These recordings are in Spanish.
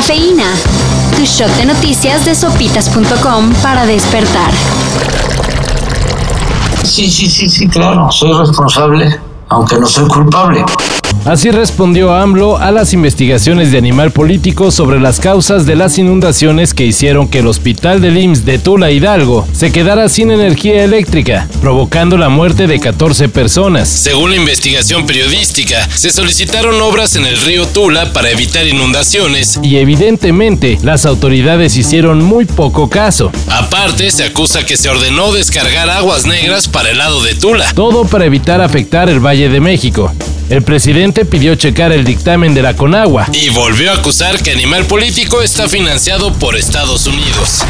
Cafeína. Tu shot de noticias de sopitas.com para despertar. Sí, sí, sí, sí, claro. Soy responsable, aunque no soy culpable. Así respondió AMLO a las investigaciones de Animal Político sobre las causas de las inundaciones que hicieron que el hospital del IMSS de Tula Hidalgo se quedara sin energía eléctrica, provocando la muerte de 14 personas. Según la investigación periodística, se solicitaron obras en el río Tula para evitar inundaciones y evidentemente las autoridades hicieron muy poco caso. Aparte, se acusa que se ordenó descargar aguas negras para el lado de Tula. Todo para evitar afectar el Valle de México. El presidente pidió checar el dictamen de la Conagua y volvió a acusar que Animal Político está financiado por Estados Unidos.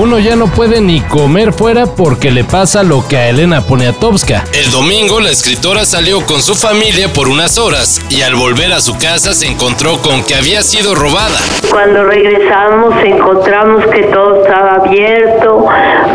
Uno ya no puede ni comer fuera porque le pasa lo que a Elena Poniatowska. El domingo la escritora salió con su familia por unas horas y al volver a su casa se encontró con que había sido robada. Cuando regresamos encontramos que todo estaba abierto,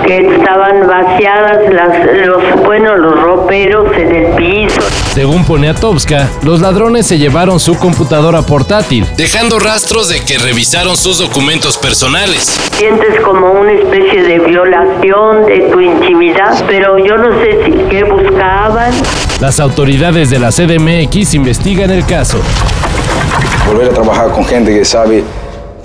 que estaban vaciadas las, los, bueno, los roperos en el piso. Según Poniatowska, los ladrones se llevaron su computadora portátil, dejando rastros de que revisaron sus documentos personales. Sientes como una especie de violación de tu intimidad, pero yo no sé si qué buscaban. Las autoridades de la CDMX investigan el caso. Volver a trabajar con gente que sabe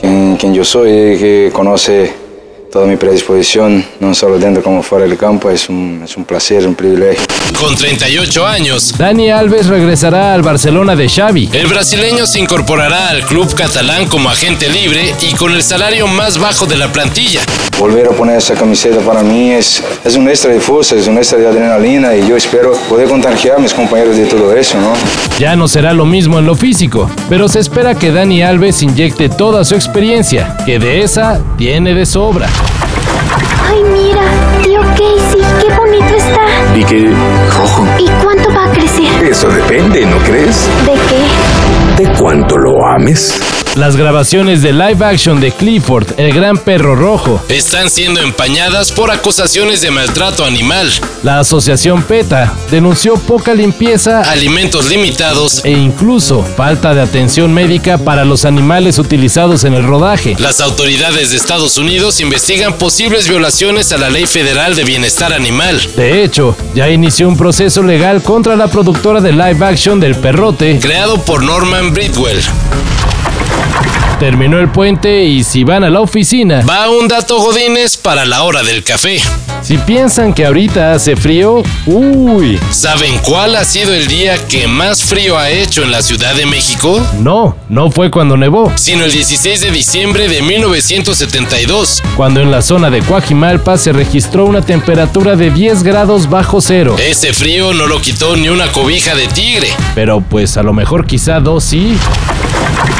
quién, quién yo soy, que conoce toda mi predisposición, no solo dentro como fuera del campo, es un, es un placer, un privilegio. Con 38 años, Dani Alves regresará al Barcelona de Xavi. El brasileño se incorporará al club catalán como agente libre y con el salario más bajo de la plantilla. Volver a poner esa camiseta para mí es, es un extra de fuerza, es un extra de adrenalina y yo espero poder contagiar a mis compañeros de todo eso, ¿no? Ya no será lo mismo en lo físico, pero se espera que Dani Alves inyecte toda su experiencia, que de esa tiene de sobra. Ay, mira, tío Casey, qué bonito está. ¿Y qué? Rojo. ¿Y cuánto va a crecer? Eso depende, ¿no crees? ¿De qué? De cuánto lo ames. Las grabaciones de live action de Clifford, el gran perro rojo, están siendo empañadas por acusaciones de maltrato animal. La asociación PETA denunció poca limpieza, alimentos limitados e incluso falta de atención médica para los animales utilizados en el rodaje. Las autoridades de Estados Unidos investigan posibles violaciones a la Ley Federal de Bienestar Animal. De hecho, ya inició un proceso legal contra la productora de live action del perrote, creado por Norman Bridwell. Terminó el puente y si van a la oficina, va un dato godines para la hora del café. Si piensan que ahorita hace frío, uy. ¿Saben cuál ha sido el día que más frío ha hecho en la Ciudad de México? No, no fue cuando nevó, sino el 16 de diciembre de 1972, cuando en la zona de Coajimalpa se registró una temperatura de 10 grados bajo cero. Ese frío no lo quitó ni una cobija de tigre, pero pues a lo mejor quizá dos sí.